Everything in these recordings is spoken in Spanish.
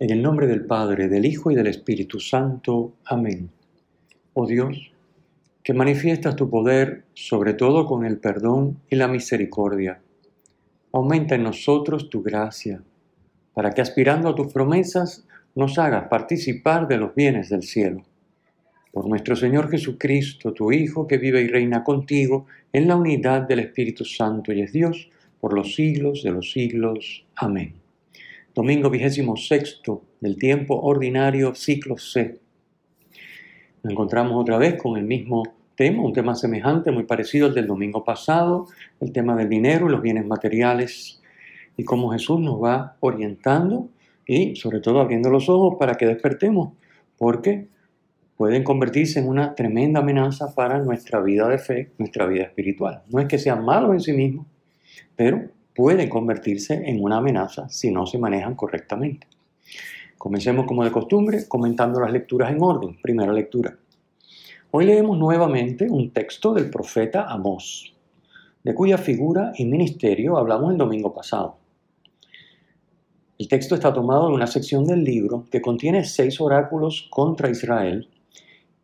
En el nombre del Padre, del Hijo y del Espíritu Santo. Amén. Oh Dios, que manifiestas tu poder, sobre todo con el perdón y la misericordia, aumenta en nosotros tu gracia, para que aspirando a tus promesas nos hagas participar de los bienes del cielo. Por nuestro Señor Jesucristo, tu Hijo, que vive y reina contigo en la unidad del Espíritu Santo y es Dios, por los siglos de los siglos. Amén domingo vigésimo sexto del tiempo ordinario, ciclo C. Nos encontramos otra vez con el mismo tema, un tema semejante, muy parecido al del domingo pasado, el tema del dinero y los bienes materiales, y cómo Jesús nos va orientando y sobre todo abriendo los ojos para que despertemos, porque pueden convertirse en una tremenda amenaza para nuestra vida de fe, nuestra vida espiritual. No es que sean malos en sí mismos, pero pueden convertirse en una amenaza si no se manejan correctamente. Comencemos como de costumbre comentando las lecturas en orden. Primera lectura. Hoy leemos nuevamente un texto del profeta Amós, de cuya figura y ministerio hablamos el domingo pasado. El texto está tomado de una sección del libro que contiene seis oráculos contra Israel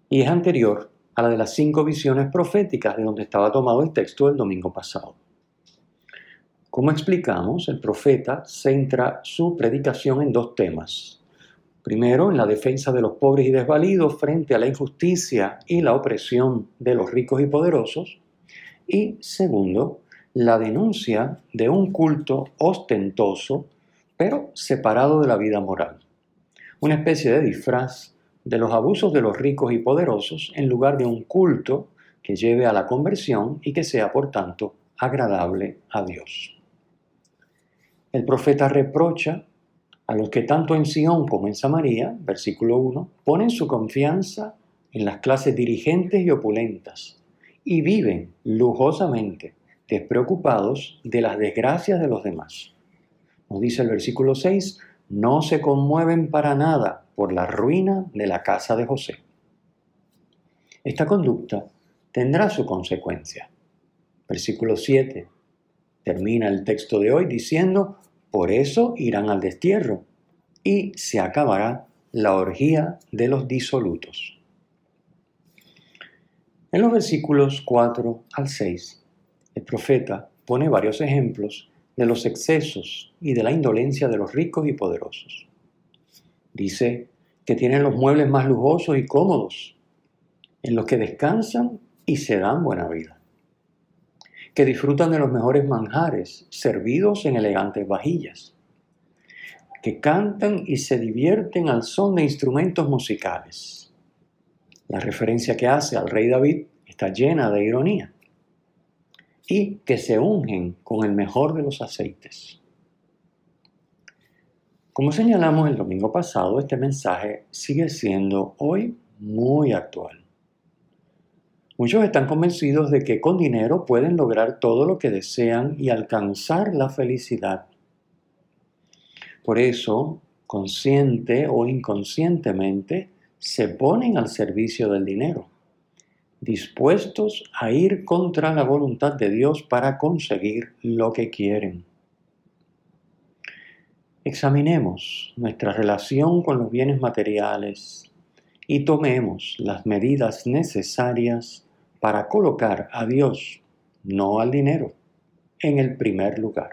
y es anterior a la de las cinco visiones proféticas de donde estaba tomado el texto del domingo pasado. Como explicamos, el profeta centra su predicación en dos temas. Primero, en la defensa de los pobres y desvalidos frente a la injusticia y la opresión de los ricos y poderosos. Y segundo, la denuncia de un culto ostentoso, pero separado de la vida moral. Una especie de disfraz de los abusos de los ricos y poderosos en lugar de un culto que lleve a la conversión y que sea, por tanto, agradable a Dios el profeta reprocha a los que tanto en Sion como en Samaria, versículo 1, ponen su confianza en las clases dirigentes y opulentas y viven lujosamente, despreocupados de las desgracias de los demás. Nos dice el versículo 6, no se conmueven para nada por la ruina de la casa de José. Esta conducta tendrá su consecuencia. Versículo 7. Termina el texto de hoy diciendo, por eso irán al destierro y se acabará la orgía de los disolutos. En los versículos 4 al 6, el profeta pone varios ejemplos de los excesos y de la indolencia de los ricos y poderosos. Dice que tienen los muebles más lujosos y cómodos, en los que descansan y se dan buena vida que disfrutan de los mejores manjares, servidos en elegantes vajillas, que cantan y se divierten al son de instrumentos musicales. La referencia que hace al rey David está llena de ironía. Y que se ungen con el mejor de los aceites. Como señalamos el domingo pasado, este mensaje sigue siendo hoy muy actual. Muchos están convencidos de que con dinero pueden lograr todo lo que desean y alcanzar la felicidad. Por eso, consciente o inconscientemente, se ponen al servicio del dinero, dispuestos a ir contra la voluntad de Dios para conseguir lo que quieren. Examinemos nuestra relación con los bienes materiales y tomemos las medidas necesarias para colocar a Dios, no al dinero, en el primer lugar.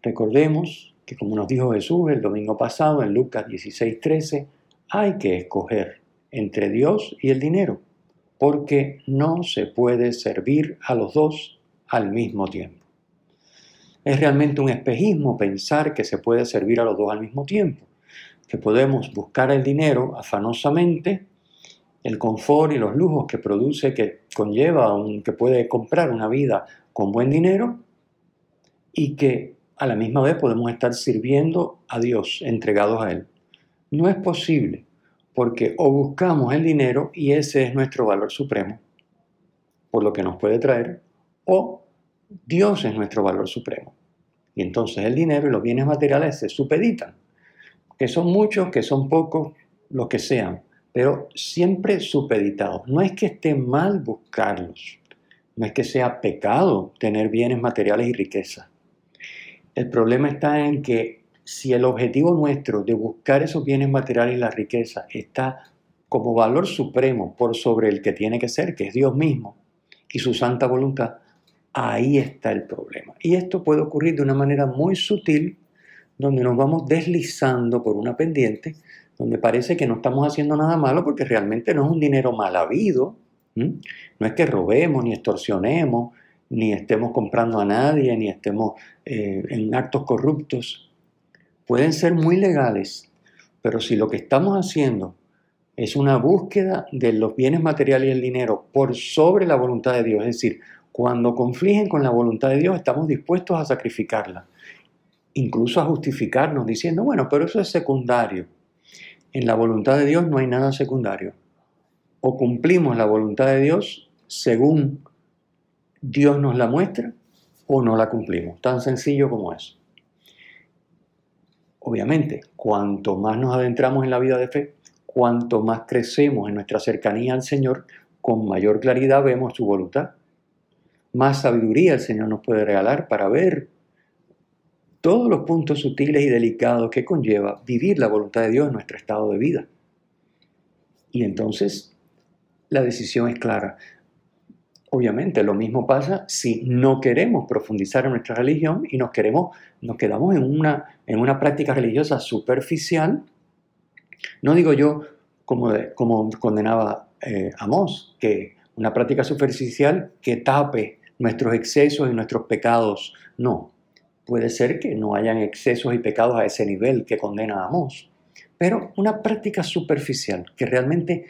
Recordemos que como nos dijo Jesús el domingo pasado en Lucas 16:13, hay que escoger entre Dios y el dinero, porque no se puede servir a los dos al mismo tiempo. Es realmente un espejismo pensar que se puede servir a los dos al mismo tiempo, que podemos buscar el dinero afanosamente el confort y los lujos que produce, que conlleva, un, que puede comprar una vida con buen dinero y que a la misma vez podemos estar sirviendo a Dios, entregados a Él. no es posible, porque o buscamos el dinero y ese es nuestro valor supremo, por lo que nos puede traer, o Dios es nuestro valor supremo. Y entonces el dinero y los bienes materiales se supeditan, que son muchos, que son pocos, lo que sean, pero siempre supeditados. No es que esté mal buscarlos, no es que sea pecado tener bienes materiales y riqueza. El problema está en que si el objetivo nuestro de buscar esos bienes materiales y la riqueza está como valor supremo por sobre el que tiene que ser, que es Dios mismo y su santa voluntad, ahí está el problema. Y esto puede ocurrir de una manera muy sutil, donde nos vamos deslizando por una pendiente, donde parece que no estamos haciendo nada malo porque realmente no es un dinero mal habido, no es que robemos ni extorsionemos, ni estemos comprando a nadie, ni estemos eh, en actos corruptos. Pueden ser muy legales, pero si lo que estamos haciendo es una búsqueda de los bienes materiales y el dinero por sobre la voluntad de Dios, es decir, cuando confligen con la voluntad de Dios estamos dispuestos a sacrificarla, incluso a justificarnos diciendo, bueno, pero eso es secundario. En la voluntad de Dios no hay nada secundario. O cumplimos la voluntad de Dios según Dios nos la muestra o no la cumplimos. Tan sencillo como eso. Obviamente, cuanto más nos adentramos en la vida de fe, cuanto más crecemos en nuestra cercanía al Señor, con mayor claridad vemos su voluntad. Más sabiduría el Señor nos puede regalar para ver todos los puntos sutiles y delicados que conlleva vivir la voluntad de Dios en nuestro estado de vida. Y entonces la decisión es clara. Obviamente lo mismo pasa si no queremos profundizar en nuestra religión y nos, queremos, nos quedamos en una, en una práctica religiosa superficial. No digo yo, como, como condenaba eh, Amós, que una práctica superficial que tape nuestros excesos y nuestros pecados. No, puede ser que no hayan excesos y pecados a ese nivel que condena Amós, pero una práctica superficial que realmente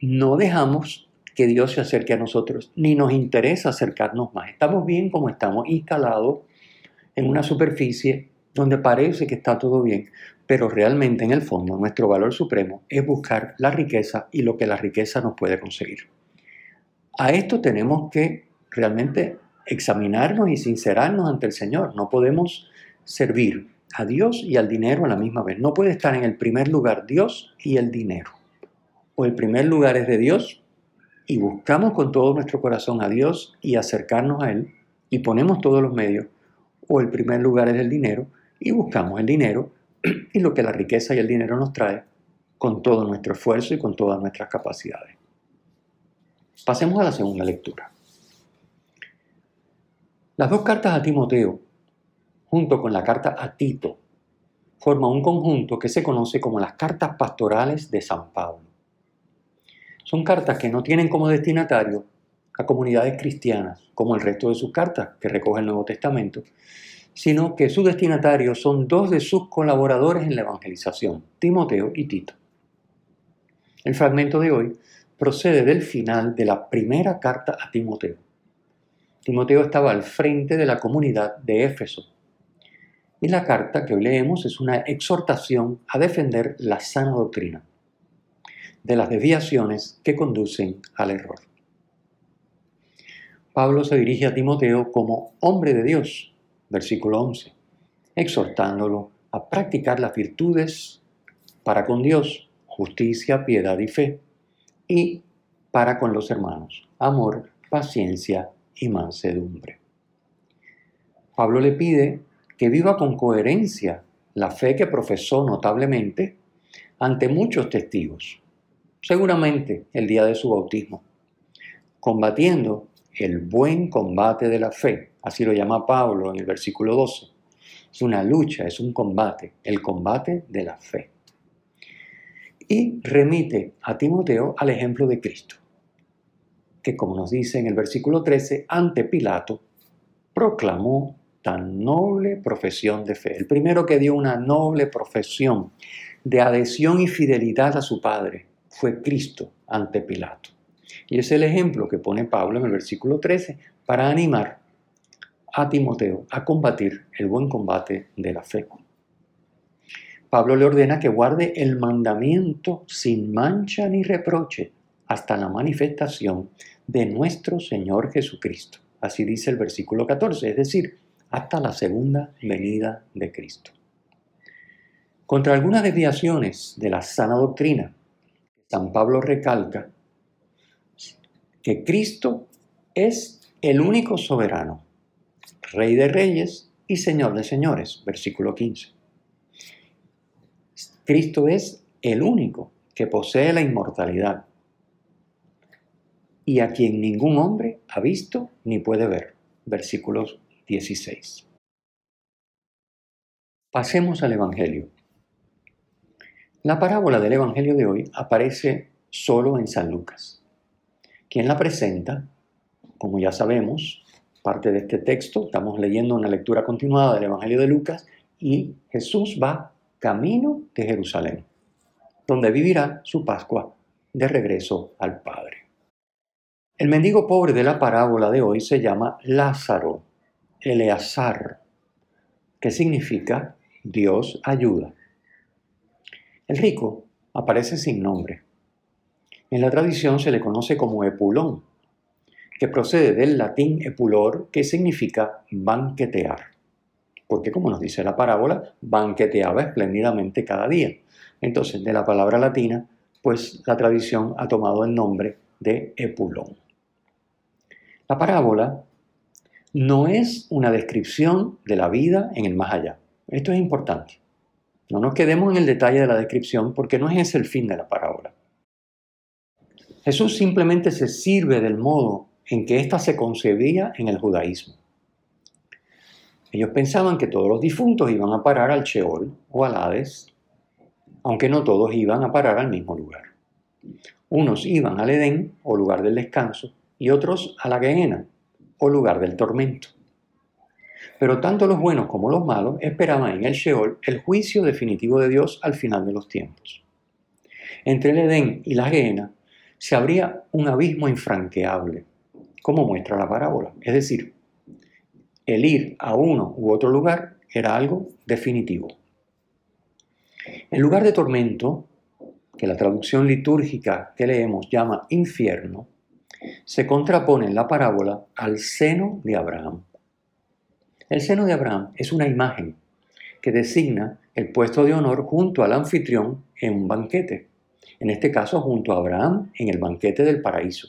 no dejamos que Dios se acerque a nosotros, ni nos interesa acercarnos más. Estamos bien como estamos, instalados en una superficie donde parece que está todo bien, pero realmente en el fondo nuestro valor supremo es buscar la riqueza y lo que la riqueza nos puede conseguir. A esto tenemos que realmente examinarnos y sincerarnos ante el Señor. No podemos servir a Dios y al dinero a la misma vez. No puede estar en el primer lugar Dios y el dinero. O el primer lugar es de Dios y buscamos con todo nuestro corazón a Dios y acercarnos a Él y ponemos todos los medios, o el primer lugar es el dinero y buscamos el dinero y lo que la riqueza y el dinero nos trae con todo nuestro esfuerzo y con todas nuestras capacidades. Pasemos a la segunda lectura. Las dos cartas a Timoteo, junto con la carta a Tito, forman un conjunto que se conoce como las cartas pastorales de San Pablo. Son cartas que no tienen como destinatario a comunidades cristianas, como el resto de sus cartas que recoge el Nuevo Testamento, sino que sus destinatarios son dos de sus colaboradores en la evangelización, Timoteo y Tito. El fragmento de hoy procede del final de la primera carta a Timoteo. Timoteo estaba al frente de la comunidad de Éfeso. Y la carta que hoy leemos es una exhortación a defender la sana doctrina de las desviaciones que conducen al error. Pablo se dirige a Timoteo como hombre de Dios, versículo 11, exhortándolo a practicar las virtudes para con Dios, justicia, piedad y fe, y para con los hermanos, amor, paciencia y mansedumbre. Pablo le pide que viva con coherencia la fe que profesó notablemente ante muchos testigos, seguramente el día de su bautismo, combatiendo el buen combate de la fe, así lo llama Pablo en el versículo 12. Es una lucha, es un combate, el combate de la fe. Y remite a Timoteo al ejemplo de Cristo, que como nos dice en el versículo 13, ante Pilato proclamó tan noble profesión de fe. El primero que dio una noble profesión de adhesión y fidelidad a su Padre fue Cristo ante Pilato. Y es el ejemplo que pone Pablo en el versículo 13 para animar a Timoteo a combatir el buen combate de la fe. Pablo le ordena que guarde el mandamiento sin mancha ni reproche hasta la manifestación de nuestro Señor Jesucristo. Así dice el versículo 14, es decir, hasta la segunda venida de Cristo. Contra algunas desviaciones de la sana doctrina, San Pablo recalca que Cristo es el único soberano, Rey de reyes y Señor de señores, versículo 15. Cristo es el único que posee la inmortalidad y a quien ningún hombre ha visto ni puede ver. Versículos 16. Pasemos al Evangelio. La parábola del Evangelio de hoy aparece solo en San Lucas. Quien la presenta, como ya sabemos, parte de este texto, estamos leyendo una lectura continuada del Evangelio de Lucas y Jesús va camino de Jerusalén, donde vivirá su Pascua de regreso al Padre. El mendigo pobre de la parábola de hoy se llama Lázaro, Eleazar, que significa Dios ayuda. El rico aparece sin nombre. En la tradición se le conoce como Epulón, que procede del latín epulor, que significa banquetear porque como nos dice la parábola, banqueteaba espléndidamente cada día. Entonces, de la palabra latina, pues la tradición ha tomado el nombre de Epulón. La parábola no es una descripción de la vida en el más allá. Esto es importante. No nos quedemos en el detalle de la descripción porque no es ese el fin de la parábola. Jesús simplemente se sirve del modo en que ésta se concebía en el judaísmo. Ellos pensaban que todos los difuntos iban a parar al Sheol o al Hades, aunque no todos iban a parar al mismo lugar. Unos iban al Edén o lugar del descanso y otros a la Gehenna o lugar del tormento. Pero tanto los buenos como los malos esperaban en el Sheol el juicio definitivo de Dios al final de los tiempos. Entre el Edén y la Gehenna se abría un abismo infranqueable, como muestra la parábola, es decir, el ir a uno u otro lugar era algo definitivo. En lugar de tormento, que la traducción litúrgica que leemos llama infierno, se contrapone en la parábola al seno de Abraham. El seno de Abraham es una imagen que designa el puesto de honor junto al anfitrión en un banquete, en este caso junto a Abraham en el banquete del paraíso.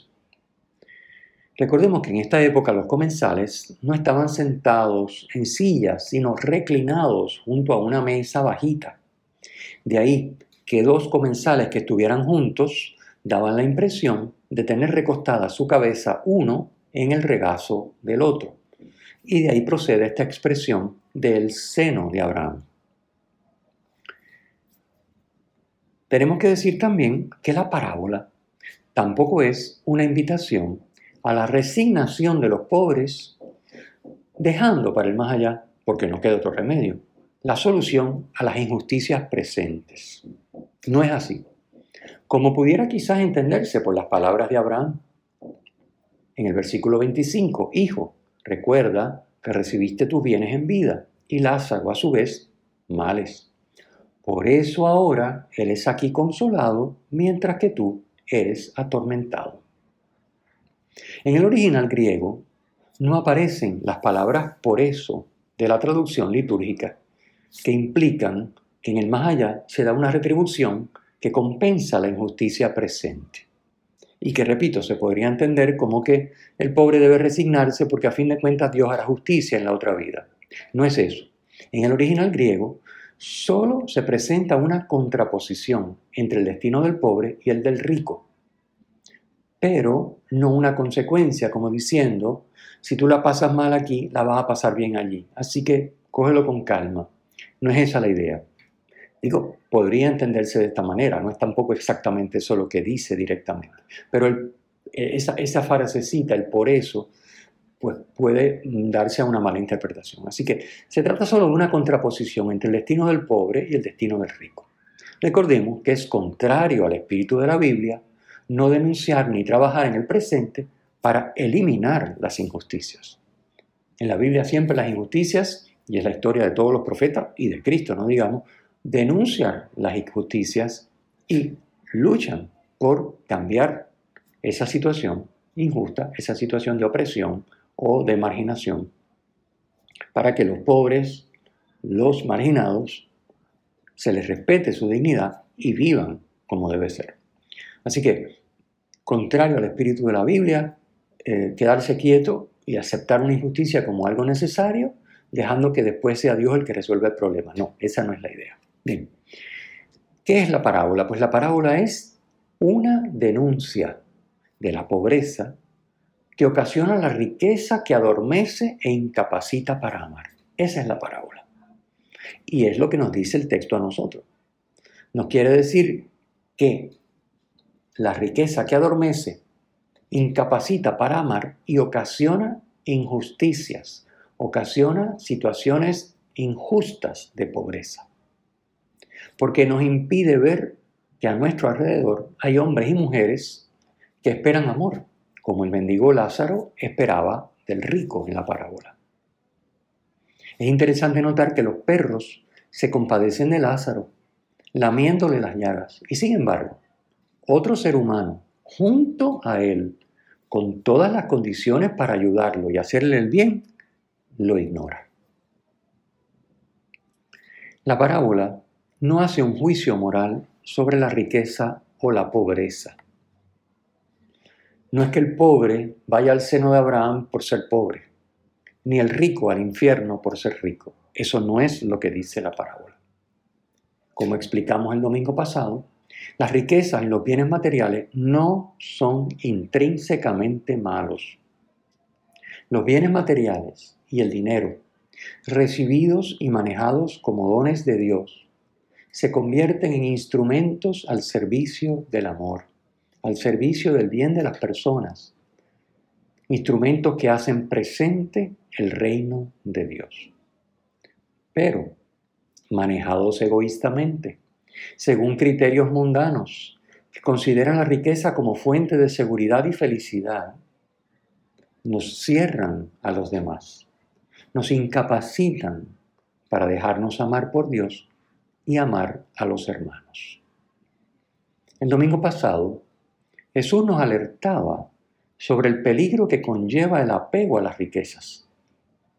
Recordemos que en esta época los comensales no estaban sentados en sillas, sino reclinados junto a una mesa bajita. De ahí que dos comensales que estuvieran juntos daban la impresión de tener recostada su cabeza uno en el regazo del otro. Y de ahí procede esta expresión del seno de Abraham. Tenemos que decir también que la parábola tampoco es una invitación a la resignación de los pobres, dejando para el más allá, porque no queda otro remedio, la solución a las injusticias presentes. No es así. Como pudiera quizás entenderse por las palabras de Abraham en el versículo 25, Hijo, recuerda que recibiste tus bienes en vida y Lázaro a su vez males. Por eso ahora él es aquí consolado mientras que tú eres atormentado. En el original griego no aparecen las palabras por eso de la traducción litúrgica que implican que en el más allá se da una retribución que compensa la injusticia presente. Y que, repito, se podría entender como que el pobre debe resignarse porque a fin de cuentas Dios hará justicia en la otra vida. No es eso. En el original griego solo se presenta una contraposición entre el destino del pobre y el del rico pero no una consecuencia, como diciendo, si tú la pasas mal aquí, la vas a pasar bien allí. Así que cógelo con calma. No es esa la idea. Digo, podría entenderse de esta manera, no es tampoco exactamente eso lo que dice directamente, pero esa, esa frasecita, el por eso, pues puede darse a una mala interpretación. Así que se trata solo de una contraposición entre el destino del pobre y el destino del rico. Recordemos que es contrario al espíritu de la Biblia no denunciar ni trabajar en el presente para eliminar las injusticias. En la Biblia siempre las injusticias, y es la historia de todos los profetas y de Cristo, no digamos, denuncian las injusticias y luchan por cambiar esa situación injusta, esa situación de opresión o de marginación, para que los pobres, los marginados, se les respete su dignidad y vivan como debe ser. Así que, contrario al espíritu de la Biblia, eh, quedarse quieto y aceptar una injusticia como algo necesario, dejando que después sea Dios el que resuelva el problema. No, esa no es la idea. Bien. ¿Qué es la parábola? Pues la parábola es una denuncia de la pobreza que ocasiona la riqueza que adormece e incapacita para amar. Esa es la parábola. Y es lo que nos dice el texto a nosotros. Nos quiere decir que la riqueza que adormece incapacita para amar y ocasiona injusticias, ocasiona situaciones injustas de pobreza. Porque nos impide ver que a nuestro alrededor hay hombres y mujeres que esperan amor, como el mendigo Lázaro esperaba del rico en la parábola. Es interesante notar que los perros se compadecen de Lázaro, lamiéndole las llagas, y sin embargo, otro ser humano, junto a él, con todas las condiciones para ayudarlo y hacerle el bien, lo ignora. La parábola no hace un juicio moral sobre la riqueza o la pobreza. No es que el pobre vaya al seno de Abraham por ser pobre, ni el rico al infierno por ser rico. Eso no es lo que dice la parábola. Como explicamos el domingo pasado, las riquezas y los bienes materiales no son intrínsecamente malos. Los bienes materiales y el dinero, recibidos y manejados como dones de Dios, se convierten en instrumentos al servicio del amor, al servicio del bien de las personas, instrumentos que hacen presente el reino de Dios. Pero, manejados egoístamente, según criterios mundanos, que consideran la riqueza como fuente de seguridad y felicidad, nos cierran a los demás, nos incapacitan para dejarnos amar por Dios y amar a los hermanos. El domingo pasado, Jesús nos alertaba sobre el peligro que conlleva el apego a las riquezas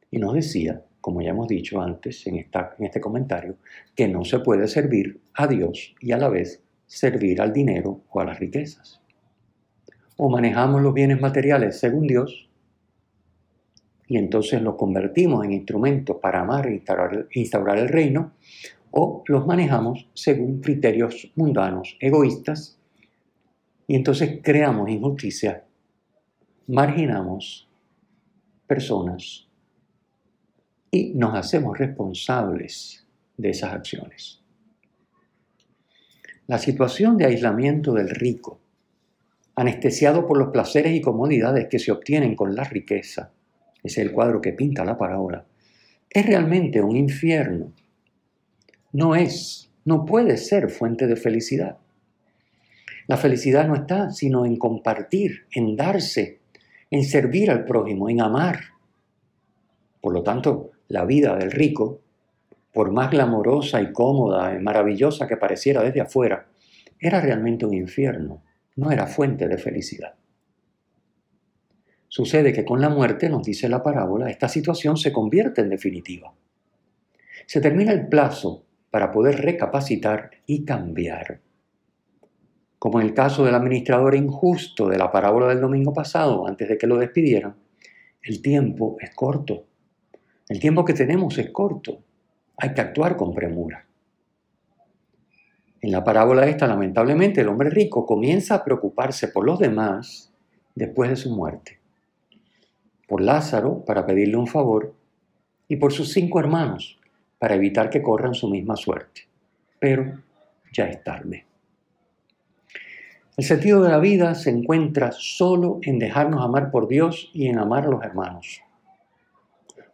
y nos decía como ya hemos dicho antes en, este comentario, que no se puede servir a Dios y a la vez servir al dinero o a las riquezas. O manejamos los bienes materiales según Dios y entonces los convertimos en instrumentos para amar e instaurar el reino, o los manejamos según criterios mundanos, egoístas, y entonces creamos injusticia, marginamos personas y nos hacemos responsables de esas acciones. La situación de aislamiento del rico, anestesiado por los placeres y comodidades que se obtienen con la riqueza, ese es el cuadro que pinta la parábola, es realmente un infierno. No es, no puede ser fuente de felicidad. La felicidad no está sino en compartir, en darse, en servir al prójimo, en amar. Por lo tanto, la vida del rico, por más glamorosa y cómoda y maravillosa que pareciera desde afuera, era realmente un infierno, no era fuente de felicidad. Sucede que con la muerte, nos dice la parábola, esta situación se convierte en definitiva. Se termina el plazo para poder recapacitar y cambiar. Como en el caso del administrador injusto de la parábola del domingo pasado, antes de que lo despidieran, el tiempo es corto el tiempo que tenemos es corto. Hay que actuar con premura. En la parábola esta, lamentablemente, el hombre rico comienza a preocuparse por los demás después de su muerte. Por Lázaro, para pedirle un favor, y por sus cinco hermanos, para evitar que corran su misma suerte. Pero ya es tarde. El sentido de la vida se encuentra solo en dejarnos amar por Dios y en amar a los hermanos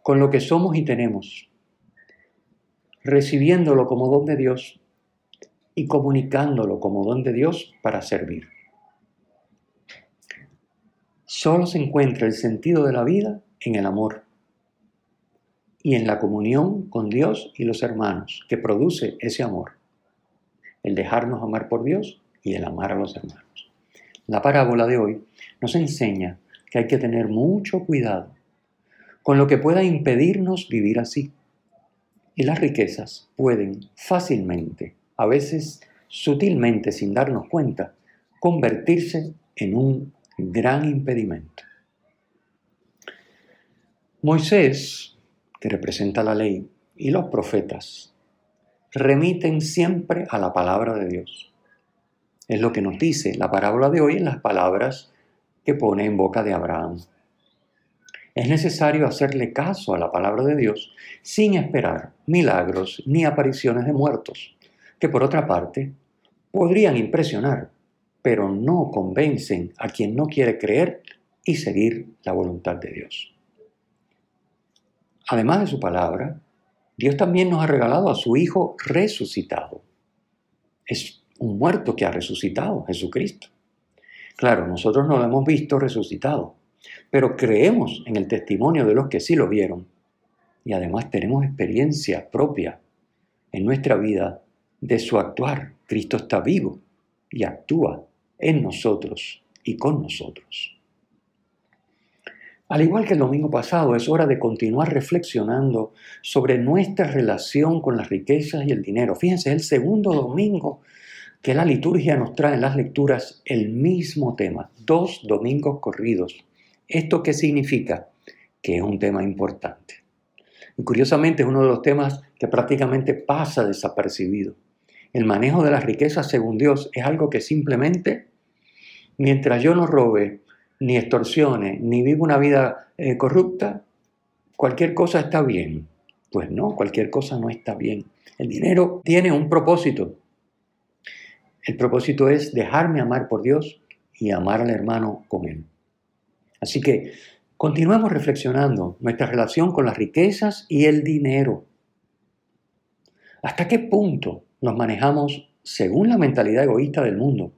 con lo que somos y tenemos, recibiéndolo como don de Dios y comunicándolo como don de Dios para servir. Solo se encuentra el sentido de la vida en el amor y en la comunión con Dios y los hermanos que produce ese amor. El dejarnos amar por Dios y el amar a los hermanos. La parábola de hoy nos enseña que hay que tener mucho cuidado con lo que pueda impedirnos vivir así. Y las riquezas pueden fácilmente, a veces sutilmente sin darnos cuenta, convertirse en un gran impedimento. Moisés, que representa la ley, y los profetas remiten siempre a la palabra de Dios. Es lo que nos dice la parábola de hoy en las palabras que pone en boca de Abraham. Es necesario hacerle caso a la palabra de Dios sin esperar milagros ni apariciones de muertos, que por otra parte podrían impresionar, pero no convencen a quien no quiere creer y seguir la voluntad de Dios. Además de su palabra, Dios también nos ha regalado a su Hijo resucitado. Es un muerto que ha resucitado, Jesucristo. Claro, nosotros no lo hemos visto resucitado, pero creemos en el testimonio de los que sí lo vieron y además tenemos experiencia propia en nuestra vida de su actuar. Cristo está vivo y actúa en nosotros y con nosotros. Al igual que el domingo pasado, es hora de continuar reflexionando sobre nuestra relación con las riquezas y el dinero. Fíjense, es el segundo domingo que la liturgia nos trae en las lecturas el mismo tema, dos domingos corridos. ¿Esto qué significa? Que es un tema importante. Y curiosamente es uno de los temas que prácticamente pasa desapercibido. El manejo de las riquezas según Dios es algo que simplemente, mientras yo no robe, ni extorsione, ni viva una vida eh, corrupta, cualquier cosa está bien. Pues no, cualquier cosa no está bien. El dinero tiene un propósito. El propósito es dejarme amar por Dios y amar al hermano con él. Así que continuemos reflexionando nuestra relación con las riquezas y el dinero. ¿Hasta qué punto nos manejamos según la mentalidad egoísta del mundo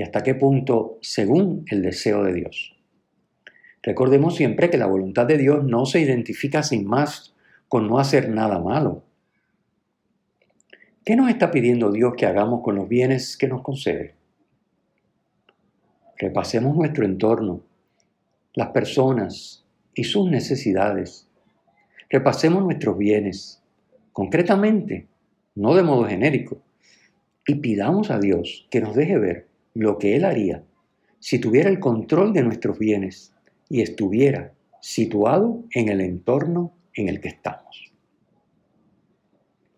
y hasta qué punto según el deseo de Dios. Recordemos siempre que la voluntad de Dios no se identifica sin más con no hacer nada malo. ¿Qué nos está pidiendo Dios que hagamos con los bienes que nos concede? Repasemos nuestro entorno, las personas y sus necesidades. Repasemos nuestros bienes, concretamente, no de modo genérico, y pidamos a Dios que nos deje ver lo que Él haría si tuviera el control de nuestros bienes y estuviera situado en el entorno en el que estamos.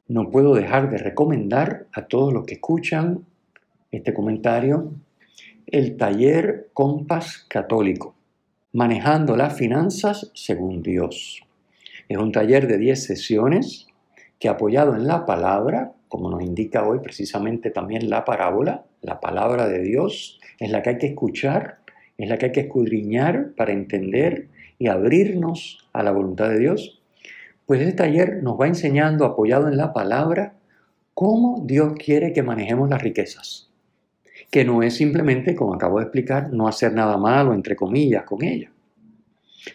No puedo dejar de recomendar a todos los que escuchan este comentario el taller Compás Católico, manejando las finanzas según Dios. Es un taller de 10 sesiones que apoyado en la palabra, como nos indica hoy precisamente también la parábola, la palabra de Dios es la que hay que escuchar, es la que hay que escudriñar para entender y abrirnos a la voluntad de Dios. Pues este taller nos va enseñando, apoyado en la palabra, cómo Dios quiere que manejemos las riquezas. Que no es simplemente, como acabo de explicar, no hacer nada malo, entre comillas, con ella.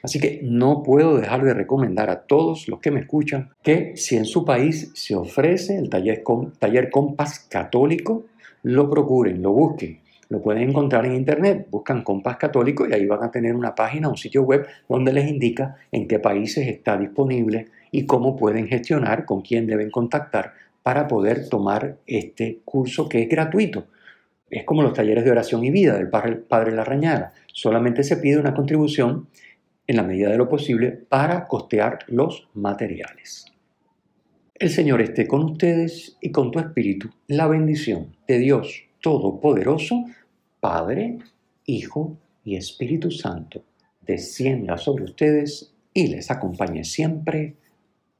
Así que no puedo dejar de recomendar a todos los que me escuchan que si en su país se ofrece el taller, taller Compás Católico, lo procuren, lo busquen. Lo pueden encontrar en internet, buscan Compás Católico y ahí van a tener una página, un sitio web donde les indica en qué países está disponible y cómo pueden gestionar, con quién deben contactar para poder tomar este curso que es gratuito. Es como los talleres de oración y vida del Padre, padre Larrañaga. Solamente se pide una contribución en la medida de lo posible para costear los materiales. El Señor esté con ustedes y con tu espíritu. La bendición de Dios Todopoderoso, Padre, Hijo y Espíritu Santo, descienda sobre ustedes y les acompañe siempre.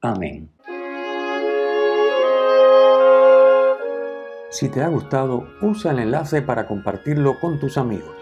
Amén. Si te ha gustado, usa el enlace para compartirlo con tus amigos.